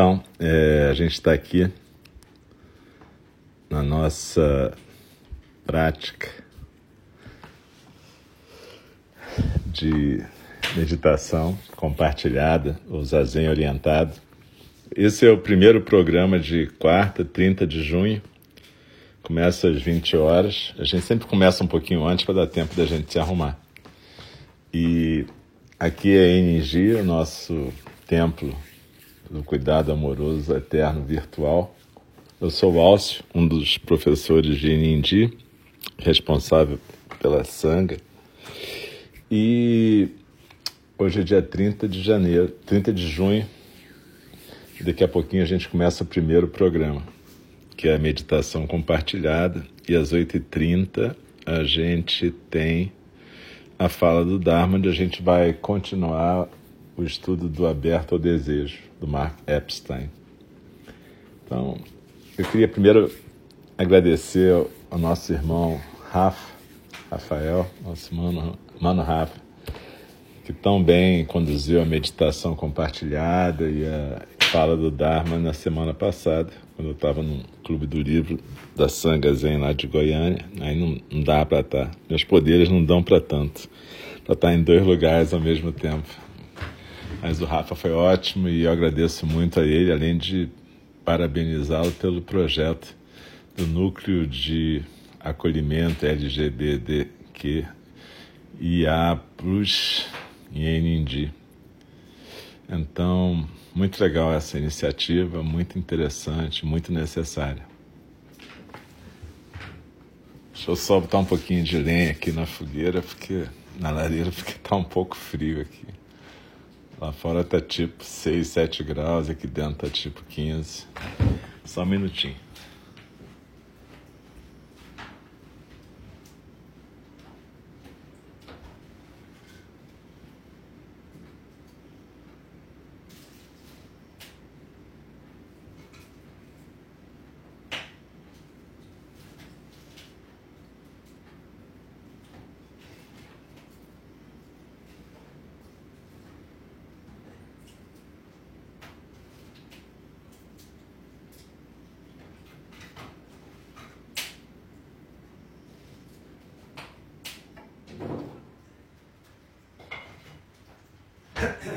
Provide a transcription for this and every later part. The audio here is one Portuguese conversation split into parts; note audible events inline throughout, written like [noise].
Então, é, a gente está aqui na nossa prática de meditação compartilhada, ou zazen orientado. Esse é o primeiro programa de quarta, 30 de junho. Começa às 20 horas. A gente sempre começa um pouquinho antes para dar tempo da gente se arrumar. E aqui é a o nosso templo do cuidado amoroso eterno virtual. Eu sou Alcio, um dos professores de Nindi, responsável pela Sangha. E hoje é dia 30 de janeiro, 30 de junho. Daqui a pouquinho a gente começa o primeiro programa, que é a meditação compartilhada. E às 8h30 a gente tem a fala do Dharma, onde a gente vai continuar o estudo do Aberto ao Desejo, do Mark Epstein. Então, eu queria primeiro agradecer ao nosso irmão Rafa, Rafael, nosso mano, mano Rafa, que tão bem conduziu a meditação compartilhada e a fala do Dharma na semana passada, quando eu estava no Clube do Livro da Sangha Zen lá de Goiânia. Aí não, não dá para estar. Tá. Meus poderes não dão para tanto. Para estar tá em dois lugares ao mesmo tempo. Mas o Rafa foi ótimo e eu agradeço muito a ele, além de parabenizá-lo pelo projeto do Núcleo de Acolhimento LGBTQ IA Plus em Enindi. Então, muito legal essa iniciativa, muito interessante, muito necessária. Deixa eu só botar um pouquinho de lenha aqui na fogueira, porque na lareira, porque está um pouco frio aqui. Lá fora tá tipo 6, 7 graus, aqui dentro tá tipo 15. Só um minutinho.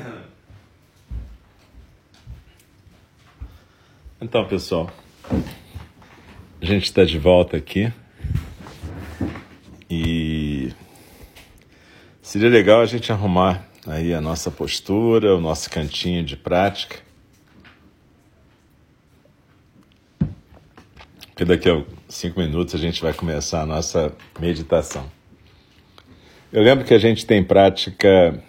[clears throat] Então, pessoal, a gente está de volta aqui e seria legal a gente arrumar aí a nossa postura, o nosso cantinho de prática. Porque daqui a cinco minutos a gente vai começar a nossa meditação. Eu lembro que a gente tem prática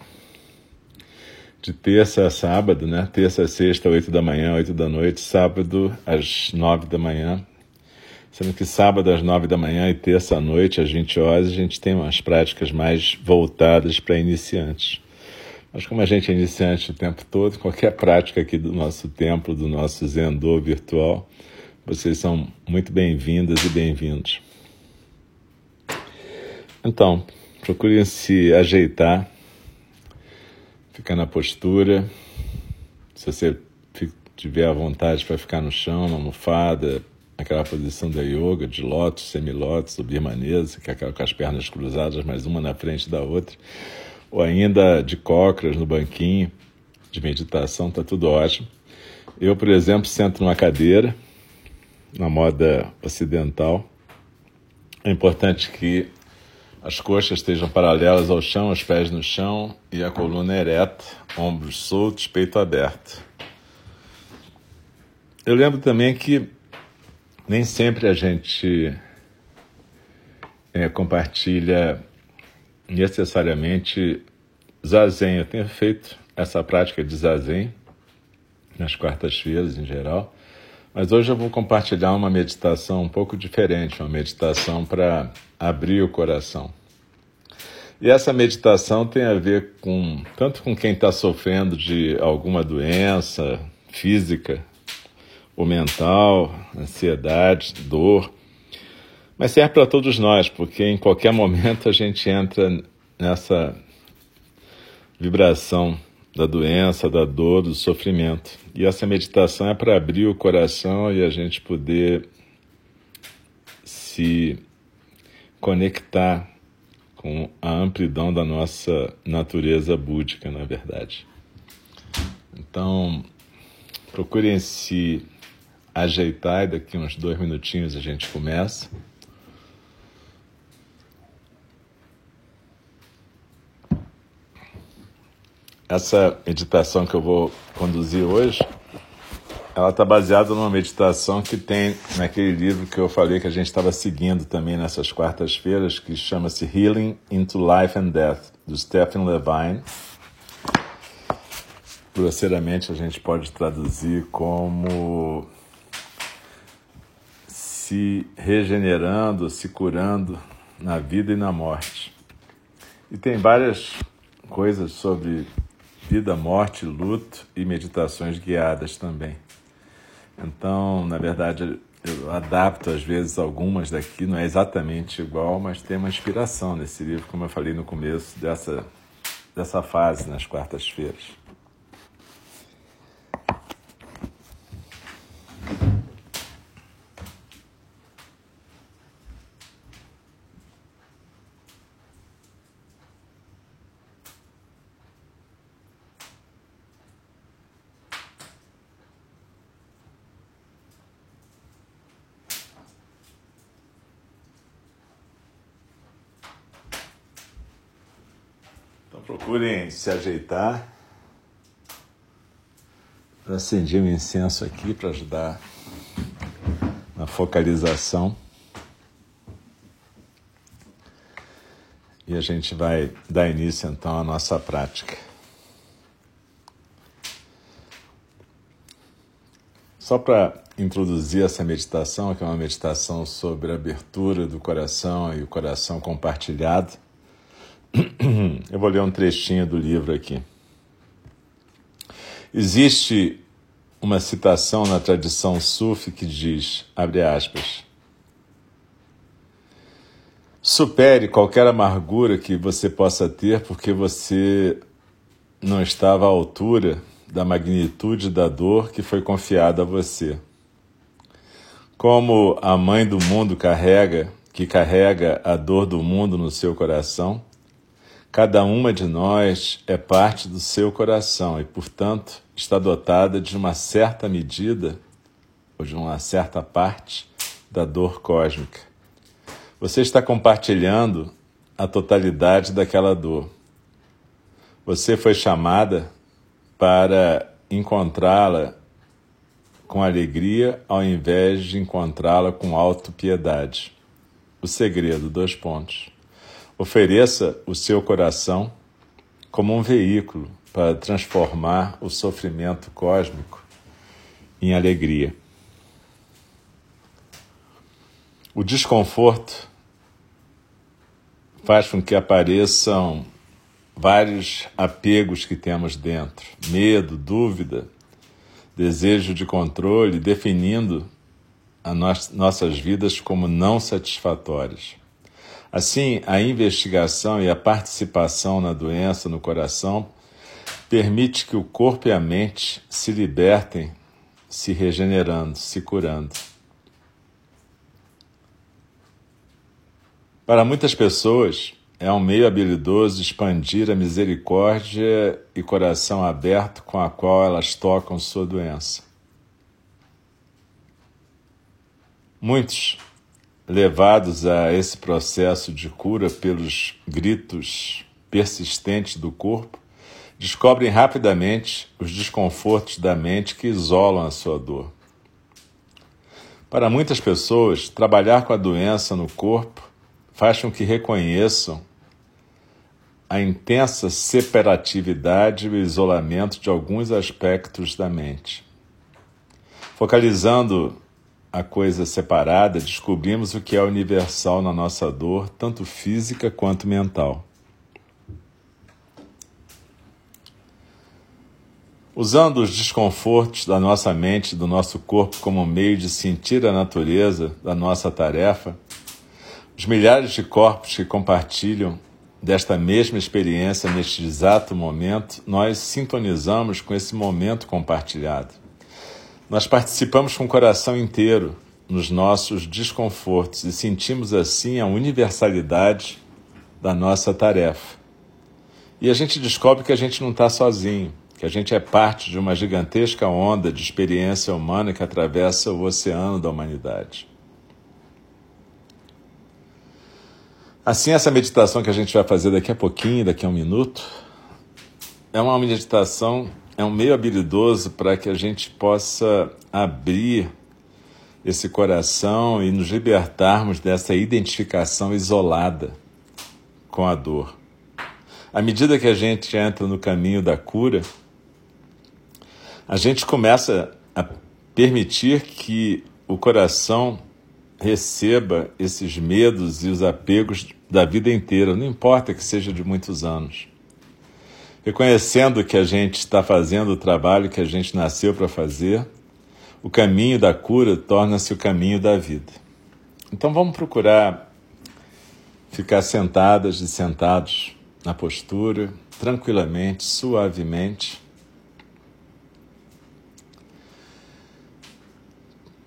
de terça a sábado, né? Terça a sexta, oito da manhã, oito da noite, sábado às nove da manhã. Sendo que sábado às nove da manhã e terça à noite, às 20 horas, a gente tem umas práticas mais voltadas para iniciantes. Mas como a gente é iniciante o tempo todo, qualquer prática aqui do nosso templo, do nosso Zendô virtual, vocês são muito bem-vindas e bem-vindos. Então, procurem se ajeitar ficar na postura. Se você tiver a vontade para ficar no chão, na almofada, aquela posição da yoga, de lótus, semilótus, birmanesa, que é aquela com as pernas cruzadas, mas uma na frente da outra, ou ainda de cócoras no banquinho de meditação, está tudo ótimo. Eu, por exemplo, sento numa cadeira, na moda ocidental. É importante que as coxas estejam paralelas ao chão, os pés no chão e a coluna ereta, ombros soltos, peito aberto. Eu lembro também que nem sempre a gente é, compartilha necessariamente zazen. Eu tenho feito essa prática de zazen nas quartas-feiras em geral. Mas hoje eu vou compartilhar uma meditação um pouco diferente, uma meditação para abrir o coração. E essa meditação tem a ver com tanto com quem está sofrendo de alguma doença física ou mental, ansiedade, dor, mas serve para todos nós, porque em qualquer momento a gente entra nessa vibração da doença, da dor, do sofrimento. E essa meditação é para abrir o coração e a gente poder se conectar com a amplidão da nossa natureza búdica, na verdade. Então, procurem se ajeitar e daqui uns dois minutinhos a gente começa. Essa meditação que eu vou conduzir hoje, ela está baseada numa meditação que tem naquele livro que eu falei que a gente estava seguindo também nessas quartas-feiras, que chama-se Healing into Life and Death, do Stephen Levine. Grosseiramente a gente pode traduzir como se regenerando, se curando na vida e na morte. E tem várias coisas sobre vida, morte, luto e meditações guiadas também. Então, na verdade, eu adapto às vezes algumas daqui, não é exatamente igual, mas tem uma inspiração nesse livro, como eu falei no começo dessa, dessa fase nas quartas-feiras. Procurem se ajeitar. Acendi um incenso aqui para ajudar na focalização. E a gente vai dar início então à nossa prática. Só para introduzir essa meditação, que é uma meditação sobre a abertura do coração e o coração compartilhado. [clears throat] Eu vou ler um trechinho do livro aqui. Existe uma citação na tradição sufi que diz, abre aspas, supere qualquer amargura que você possa ter porque você não estava à altura da magnitude da dor que foi confiada a você. Como a mãe do mundo carrega, que carrega a dor do mundo no seu coração, Cada uma de nós é parte do seu coração e, portanto, está dotada de uma certa medida ou de uma certa parte da dor cósmica. Você está compartilhando a totalidade daquela dor. Você foi chamada para encontrá-la com alegria ao invés de encontrá-la com autopiedade. O segredo, dois pontos. Ofereça o seu coração como um veículo para transformar o sofrimento cósmico em alegria. O desconforto faz com que apareçam vários apegos que temos dentro: medo, dúvida, desejo de controle, definindo as nossas vidas como não satisfatórias. Assim, a investigação e a participação na doença no coração permite que o corpo e a mente se libertem, se regenerando, se curando. Para muitas pessoas, é um meio habilidoso expandir a misericórdia e coração aberto com a qual elas tocam sua doença. Muitos levados a esse processo de cura pelos gritos persistentes do corpo, descobrem rapidamente os desconfortos da mente que isolam a sua dor. Para muitas pessoas, trabalhar com a doença no corpo faz com que reconheçam a intensa separatividade e o isolamento de alguns aspectos da mente. Focalizando a coisa separada, descobrimos o que é universal na nossa dor, tanto física quanto mental. Usando os desconfortos da nossa mente e do nosso corpo como meio de sentir a natureza da nossa tarefa, os milhares de corpos que compartilham desta mesma experiência neste exato momento, nós sintonizamos com esse momento compartilhado. Nós participamos com o coração inteiro nos nossos desconfortos e sentimos assim a universalidade da nossa tarefa. E a gente descobre que a gente não está sozinho, que a gente é parte de uma gigantesca onda de experiência humana que atravessa o oceano da humanidade. Assim, essa meditação que a gente vai fazer daqui a pouquinho, daqui a um minuto, é uma meditação é um meio habilidoso para que a gente possa abrir esse coração e nos libertarmos dessa identificação isolada com a dor. À medida que a gente entra no caminho da cura, a gente começa a permitir que o coração receba esses medos e os apegos da vida inteira, não importa que seja de muitos anos reconhecendo que a gente está fazendo o trabalho que a gente nasceu para fazer, o caminho da cura torna-se o caminho da vida. Então vamos procurar ficar sentadas e sentados na postura, tranquilamente, suavemente.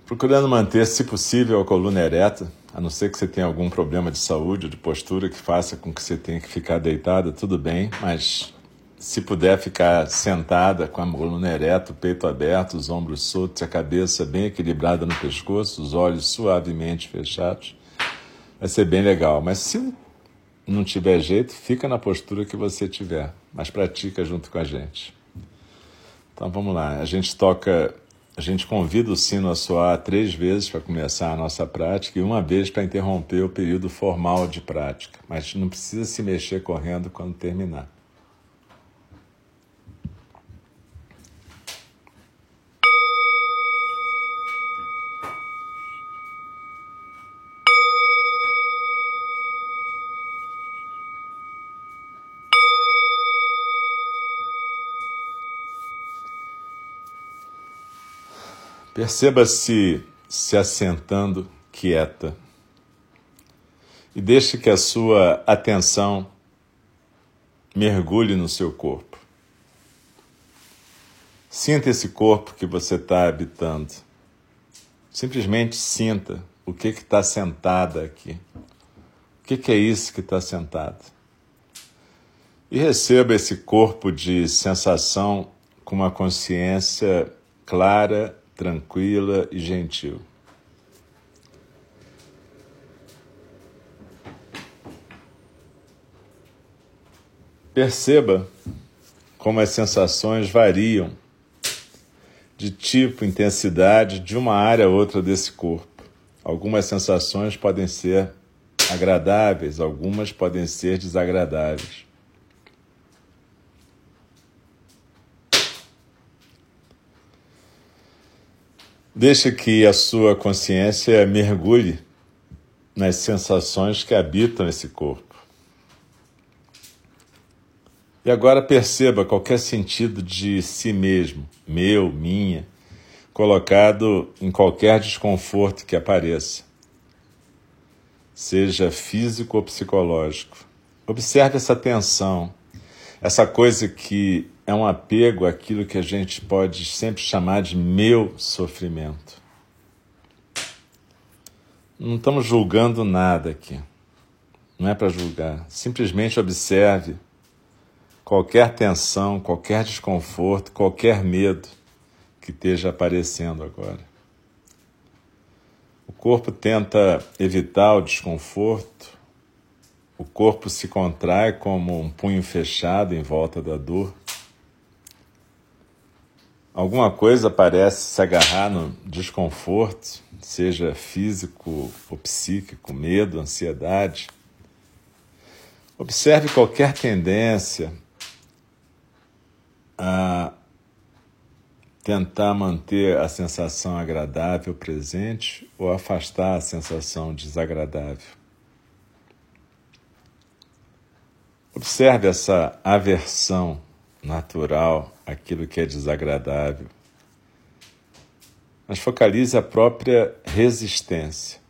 Procurando manter, se possível, a coluna ereta, a não ser que você tenha algum problema de saúde ou de postura que faça com que você tenha que ficar deitada, tudo bem, mas se puder ficar sentada com a coluna ereta, o peito aberto, os ombros soltos, a cabeça bem equilibrada no pescoço, os olhos suavemente fechados, vai ser bem legal. Mas se não tiver jeito, fica na postura que você tiver, mas pratica junto com a gente. Então vamos lá, a gente toca, a gente convida o sino a soar três vezes para começar a nossa prática e uma vez para interromper o período formal de prática, mas não precisa se mexer correndo quando terminar. Perceba-se se assentando quieta e deixe que a sua atenção mergulhe no seu corpo. Sinta esse corpo que você está habitando. Simplesmente sinta o que está sentada aqui. O que, que é isso que está sentado? E receba esse corpo de sensação com uma consciência clara tranquila e gentil. Perceba como as sensações variam de tipo, intensidade de uma área a outra desse corpo. Algumas sensações podem ser agradáveis, algumas podem ser desagradáveis. Deixe que a sua consciência mergulhe nas sensações que habitam esse corpo. E agora perceba qualquer sentido de si mesmo, meu, minha, colocado em qualquer desconforto que apareça, seja físico ou psicológico. Observe essa tensão, essa coisa que é um apego àquilo que a gente pode sempre chamar de meu sofrimento. Não estamos julgando nada aqui. Não é para julgar. Simplesmente observe qualquer tensão, qualquer desconforto, qualquer medo que esteja aparecendo agora. O corpo tenta evitar o desconforto, o corpo se contrai como um punho fechado em volta da dor. Alguma coisa parece se agarrar no desconforto, seja físico ou psíquico, medo, ansiedade. Observe qualquer tendência a tentar manter a sensação agradável presente ou afastar a sensação desagradável. Observe essa aversão natural àquilo que é desagradável, mas focalize a própria resistência.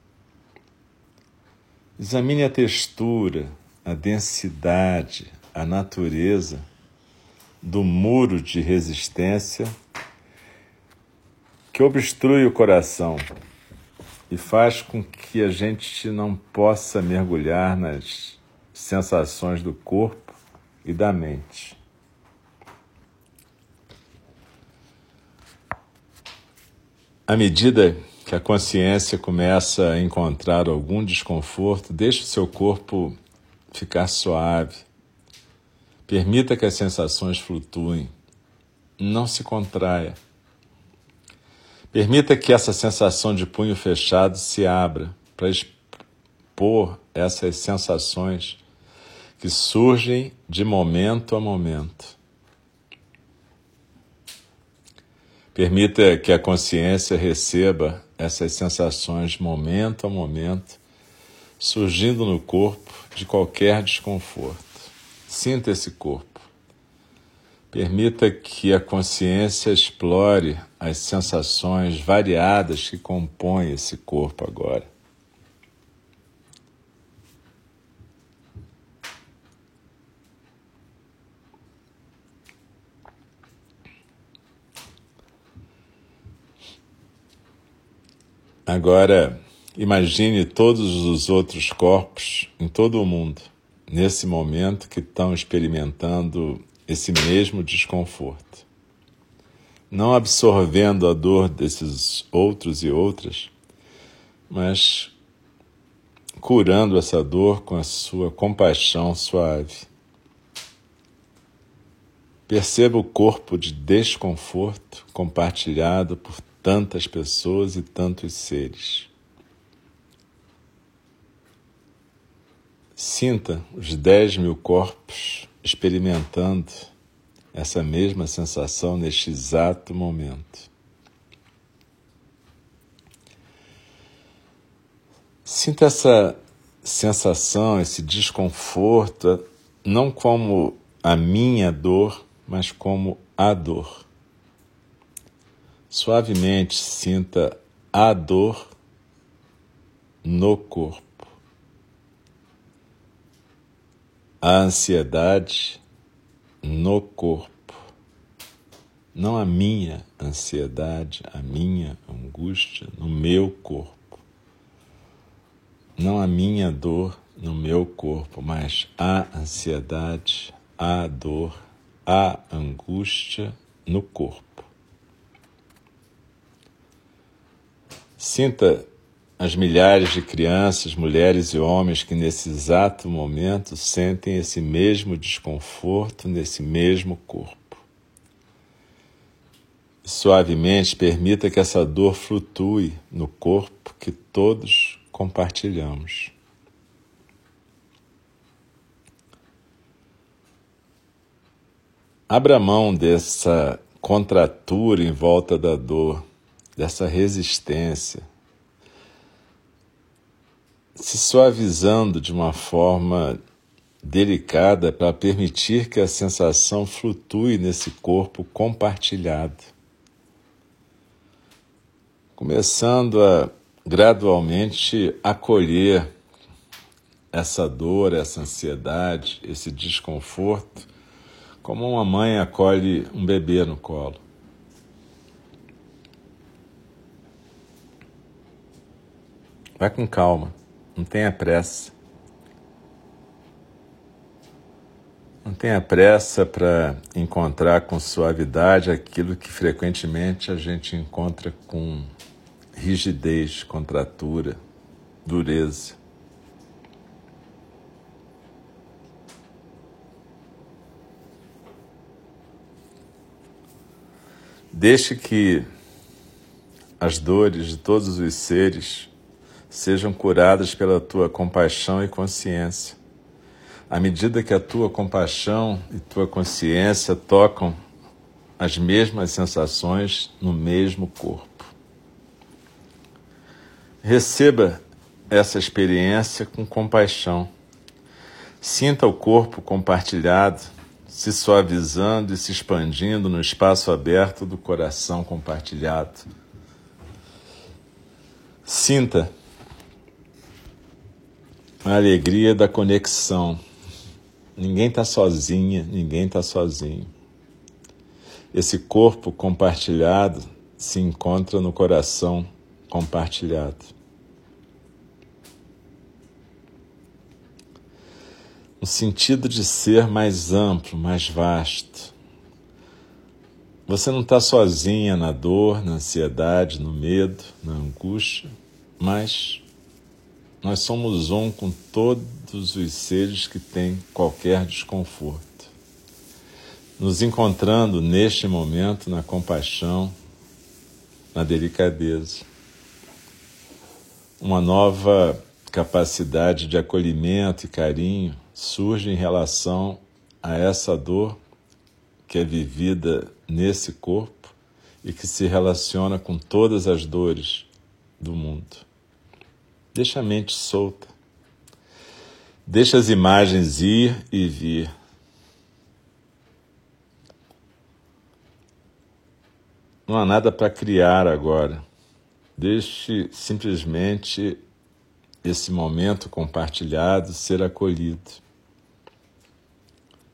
Examine a textura, a densidade, a natureza do muro de resistência que obstrui o coração e faz com que a gente não possa mergulhar nas sensações do corpo e da mente. À medida que a consciência começa a encontrar algum desconforto, deixe o seu corpo ficar suave. Permita que as sensações flutuem. Não se contraia. Permita que essa sensação de punho fechado se abra para expor essas sensações que surgem de momento a momento. Permita que a consciência receba essas sensações momento a momento, surgindo no corpo de qualquer desconforto. Sinta esse corpo. Permita que a consciência explore as sensações variadas que compõem esse corpo agora. Agora, imagine todos os outros corpos em todo o mundo, nesse momento que estão experimentando esse mesmo desconforto. Não absorvendo a dor desses outros e outras, mas curando essa dor com a sua compaixão suave. Perceba o corpo de desconforto compartilhado por tantas pessoas e tantos seres. Sinta os dez mil corpos experimentando essa mesma sensação neste exato momento. Sinta essa sensação, esse desconforto, não como a minha dor, mas como a dor. Suavemente sinta a dor no corpo. a ansiedade no corpo. Não a minha ansiedade, a minha angústia no meu corpo. Não a minha dor no meu corpo, mas a ansiedade, a dor, a angústia no corpo. Sinta as milhares de crianças, mulheres e homens que nesse exato momento sentem esse mesmo desconforto nesse mesmo corpo. Suavemente permita que essa dor flutue no corpo que todos compartilhamos. Abra mão dessa contratura em volta da dor, dessa resistência se suavizando de uma forma delicada para permitir que a sensação flutue nesse corpo compartilhado. Começando a gradualmente acolher essa dor, essa ansiedade, esse desconforto, como uma mãe acolhe um bebê no colo. Vai com calma. Não tenha pressa. Não tenha pressa para encontrar com suavidade aquilo que frequentemente a gente encontra com rigidez, contratura, dureza. Deixe que as dores de todos os seres sejam curadas pela tua compaixão e consciência. À medida que a tua compaixão e tua consciência tocam as mesmas sensações no mesmo corpo. Receba essa experiência com compaixão. Sinta o corpo compartilhado, se suavizando e se expandindo no espaço aberto do coração compartilhado. Sinta a alegria da conexão. Ninguém está sozinha, ninguém está sozinho. Esse corpo compartilhado se encontra no coração compartilhado. Um sentido de ser mais amplo, mais vasto. Você não está sozinha na dor, na ansiedade, no medo, na angústia, mas nós somos um com todos os seres que têm qualquer desconforto. Nos encontrando neste momento na compaixão, na delicadeza. Uma nova capacidade de acolhimento e carinho surge em relação a essa dor que é vivida nesse corpo e que se relaciona com todas as dores do mundo. Deixa a mente solta. Deixa as imagens ir e vir. Não há nada para criar agora. Deixe simplesmente esse momento compartilhado ser acolhido.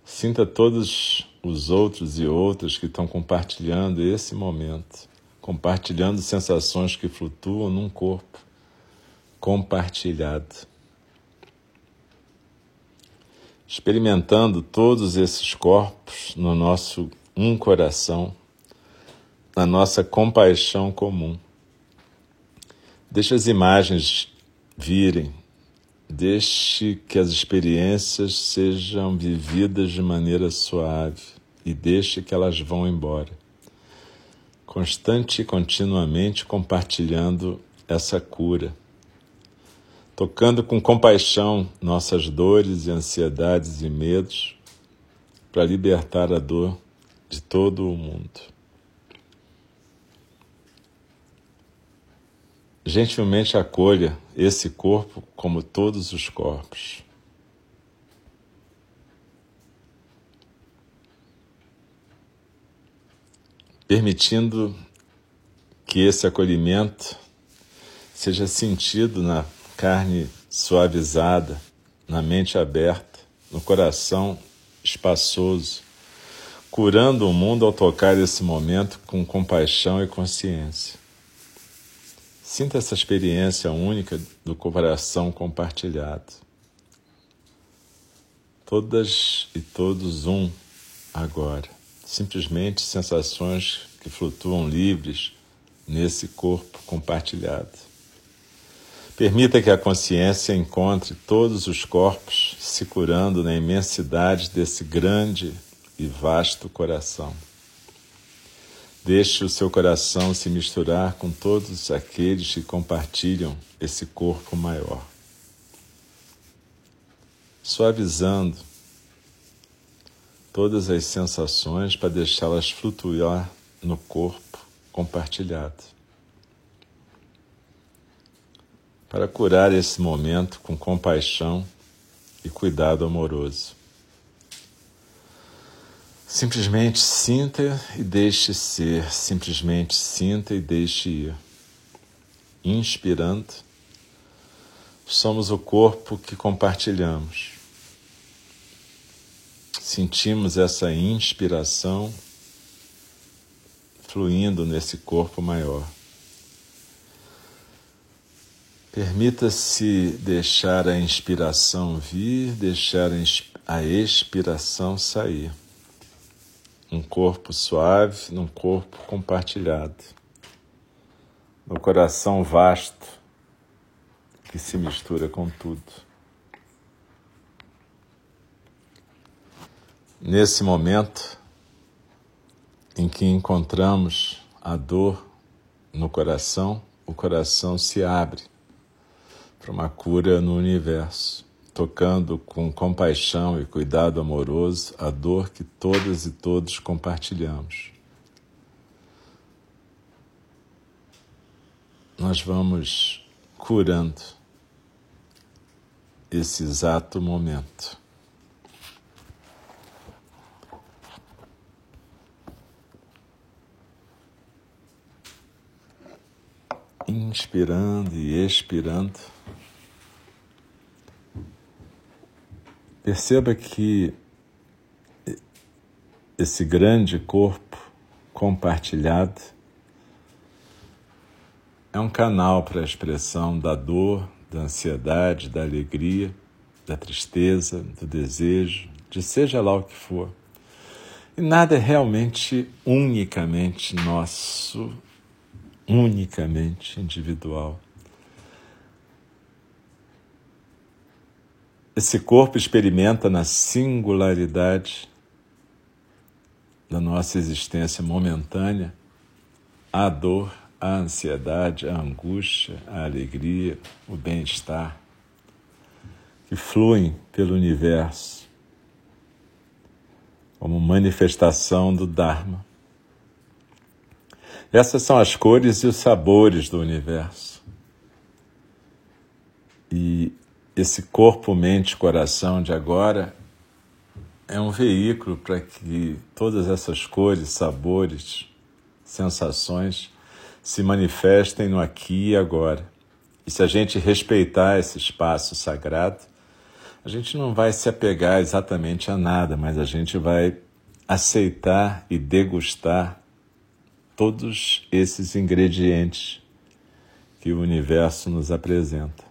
Sinta todos os outros e outras que estão compartilhando esse momento, compartilhando sensações que flutuam num corpo compartilhado. Experimentando todos esses corpos no nosso um coração, na nossa compaixão comum. Deixe as imagens virem Deixe que as experiências sejam vividas de maneira suave e deixe que elas vão embora. Constante e continuamente compartilhando essa cura, tocando com compaixão nossas dores e ansiedades e medos para libertar a dor de todo o mundo. gentilmente acolha esse corpo como todos os corpos. Permitindo que esse acolhimento seja sentido na carne suavizada, na mente aberta, no coração espaçoso, curando o mundo ao tocar esse momento com compaixão e consciência. Sinta essa experiência única do coração compartilhado. Todas e todos um agora. Simplesmente sensações que flutuam livres nesse corpo compartilhado. Permita que a consciência encontre todos os corpos se curando na imensidade desse grande e vasto coração. Deixe o seu coração se misturar com todos aqueles que compartilham esse corpo maior. Suavizando todas as sensações para deixá-las flutuar no corpo compartilhado. Para curar esse momento com compaixão e cuidado amoroso. Simplesmente sinta e deixe ser, simplesmente sinta e deixe ir. Inspirando, somos o corpo que compartilhamos. Sentimos essa inspiração fluindo nesse corpo maior. Permita-se deixar a inspiração vir, deixar a expiração sair. Um corpo suave num corpo compartilhado, no coração vasto que se mistura com tudo. Nesse momento em que encontramos a dor no coração, o coração se abre para uma cura no universo, tocando com compaixão e cuidado amoroso a dor que todas e todos compartilhamos. Nós vamos curando esse exato momento. inspirando e expirando. Perceba que esse grande corpo compartilhado é um canal para a expressão da dor, da ansiedade, da alegria, da tristeza, do desejo, de seja lá o que for. E nada é realmente unicamente nosso, unicamente individual. Esse corpo experimenta na singularidade da nossa existência momentânea a dor, a ansiedade, a angústia, a alegria, o bem-estar que fluem pelo universo como manifestação do Dharma. Essas são as cores e os sabores do universo. E esse corpo, mente, coração de agora é um veículo para que todas essas cores, sabores, sensações se manifestem no aqui e agora. E se a gente respeitar esse espaço sagrado, a gente não vai se apegar exatamente a nada, mas a gente vai aceitar e degustar todos esses ingredientes que o universo nos apresenta.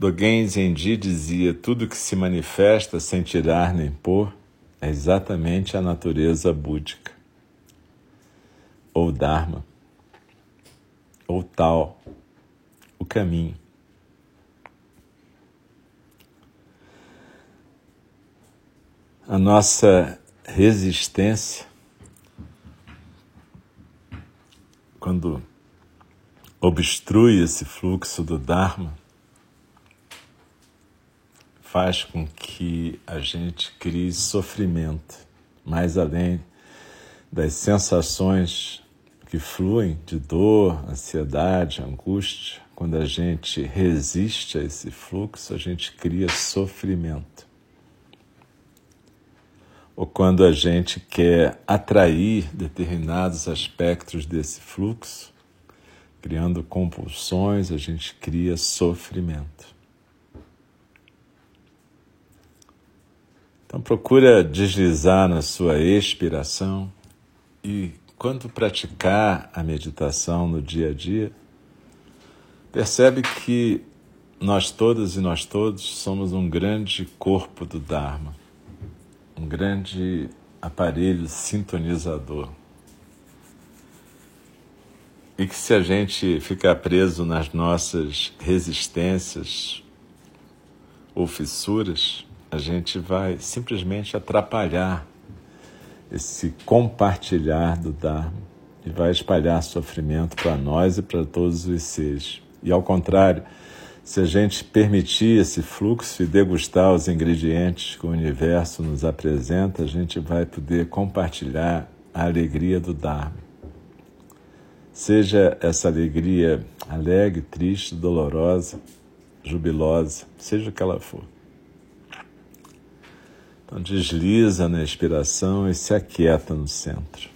Dogen Zenji dizia: tudo que se manifesta sem tirar nem pôr é exatamente a natureza búdica, ou Dharma, ou tal, o caminho. A nossa resistência, quando obstrui esse fluxo do Dharma, faz com que a gente crie sofrimento, mais além das sensações que fluem de dor, ansiedade, angústia. Quando a gente resiste a esse fluxo, a gente cria sofrimento. Ou quando a gente quer atrair determinados aspectos desse fluxo, criando compulsões, a gente cria sofrimento. Então procura deslizar na sua expiração e quando praticar a meditação no dia a dia, percebe que nós todas e nós todos somos um grande corpo do Dharma, um grande aparelho sintonizador. E que se a gente ficar preso nas nossas resistências ou fissuras, a gente vai simplesmente atrapalhar esse compartilhar do Dharma e vai espalhar sofrimento para nós e para todos os seres. E ao contrário, se a gente permitir esse fluxo e degustar os ingredientes que o universo nos apresenta, a gente vai poder compartilhar a alegria do Dharma. Seja essa alegria alegre, triste, dolorosa, jubilosa, seja o que ela for. Então desliza na expiração e se aquieta no centro.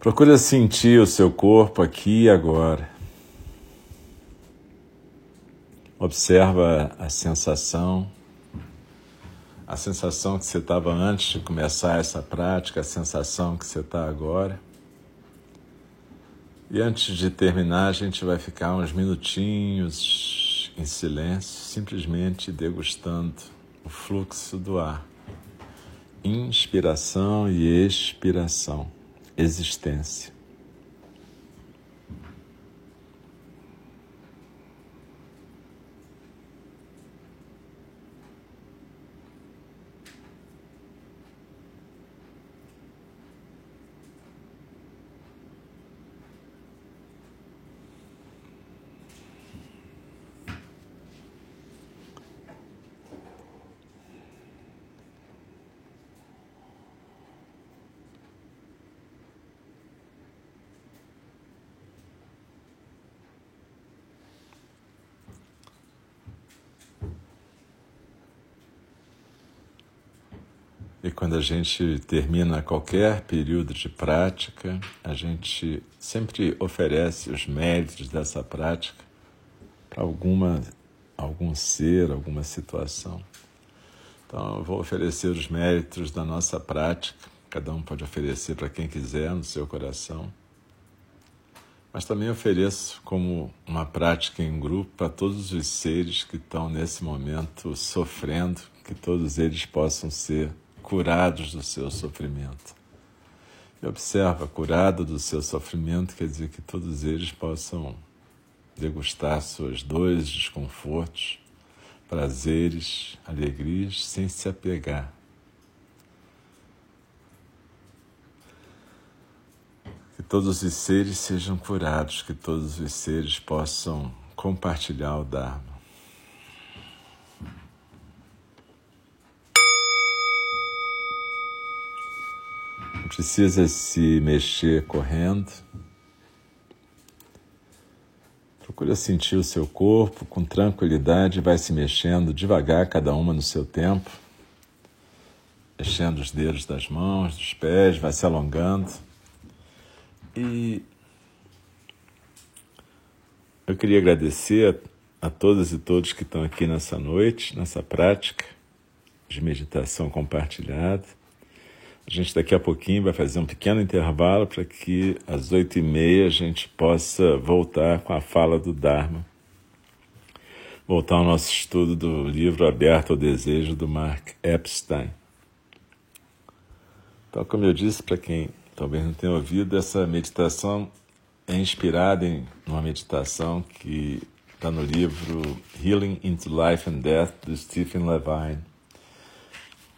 Procura sentir o seu corpo aqui e agora. Observa a sensação, a sensação que você estava antes de começar essa prática, a sensação que você está agora. E antes de terminar, a gente vai ficar uns minutinhos em silêncio, simplesmente degustando o fluxo do ar. Inspiração e expiração, existência. E quando a gente termina qualquer período de prática, a gente sempre oferece os méritos dessa prática para alguma algum ser, alguma situação. Então, eu vou oferecer os méritos da nossa prática, cada um pode oferecer para quem quiser no seu coração. Mas também ofereço como uma prática em grupo para todos os seres que estão nesse momento sofrendo, que todos eles possam ser curados do seu sofrimento. E observa, curado do seu sofrimento quer dizer que todos eles possam degustar suas dores, desconfortos, prazeres, alegrias, sem se apegar. Que todos os seres sejam curados, que todos os seres possam compartilhar o Dharma. Precisa se mexer correndo. Procura sentir o seu corpo com tranquilidade, vai se mexendo devagar, cada uma no seu tempo. Mexendo os dedos das mãos, dos pés, vai se alongando. E eu queria agradecer a, a todas e todos que estão aqui nessa noite, nessa prática de meditação compartilhada. A gente daqui a pouquinho vai fazer um pequeno intervalo para que às oito e meia a gente possa voltar com a fala do Dharma. Voltar ao nosso estudo do livro Aberto ao Desejo, do Mark Epstein. Então, como eu disse, para quem talvez não tenha ouvido, essa meditação é inspirada em uma meditação que está no livro Healing into Life and Death, do Stephen Levine.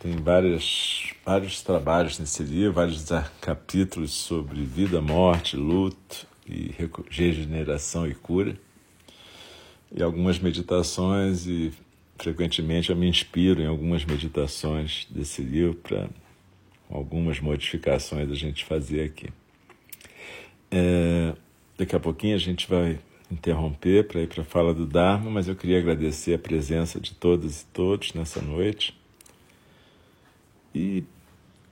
Tem várias, vários trabalhos nesse livro, vários capítulos sobre vida, morte, luto e regeneração e cura. E algumas meditações, e frequentemente eu me inspiro em algumas meditações desse livro para algumas modificações a gente fazer aqui. É, daqui a pouquinho a gente vai interromper para ir para a fala do Dharma, mas eu queria agradecer a presença de todas e todos nessa noite e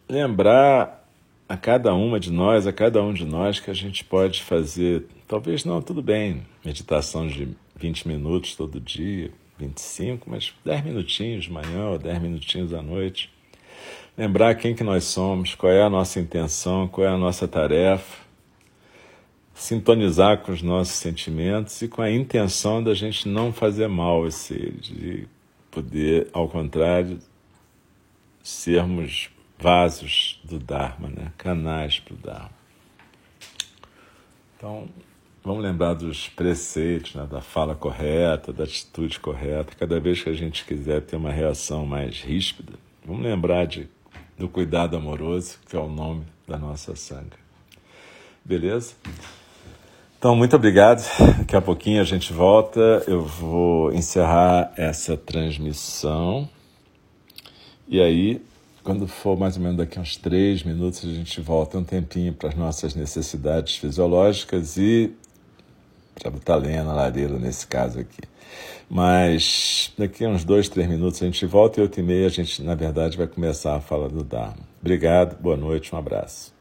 lembrar a cada uma de nós, a cada um de nós, que a gente pode fazer, talvez não, tudo bem, meditação de 20 minutos todo dia, 25, mas 10 minutinhos de manhã ou 10 minutinhos à noite. Lembrar quem que nós somos, qual é a nossa intenção, qual é a nossa tarefa. Sintonizar com os nossos sentimentos e com a intenção da gente não fazer mal a seres, de poder, ao contrário, sermos vasos do Dharma, né? canais para o Dharma. Então, vamos lembrar dos preceitos, né? da fala correta, da atitude correta. Cada vez que a gente quiser ter uma reação mais ríspida, vamos lembrar de, do cuidado amoroso, que é o nome da nossa sanga. Beleza? Então, muito obrigado. Daqui a pouquinho a gente volta. Eu vou encerrar essa transmissão. E aí, quando for mais ou menos daqui uns três minutos, a gente volta um tempinho para as nossas necessidades fisiológicas e para botar lenha na lareira nesse caso aqui. Mas daqui a uns dois, três minutos a gente volta e oito e meia a gente, na verdade, vai começar a fala do Dharma. Obrigado, boa noite, um abraço.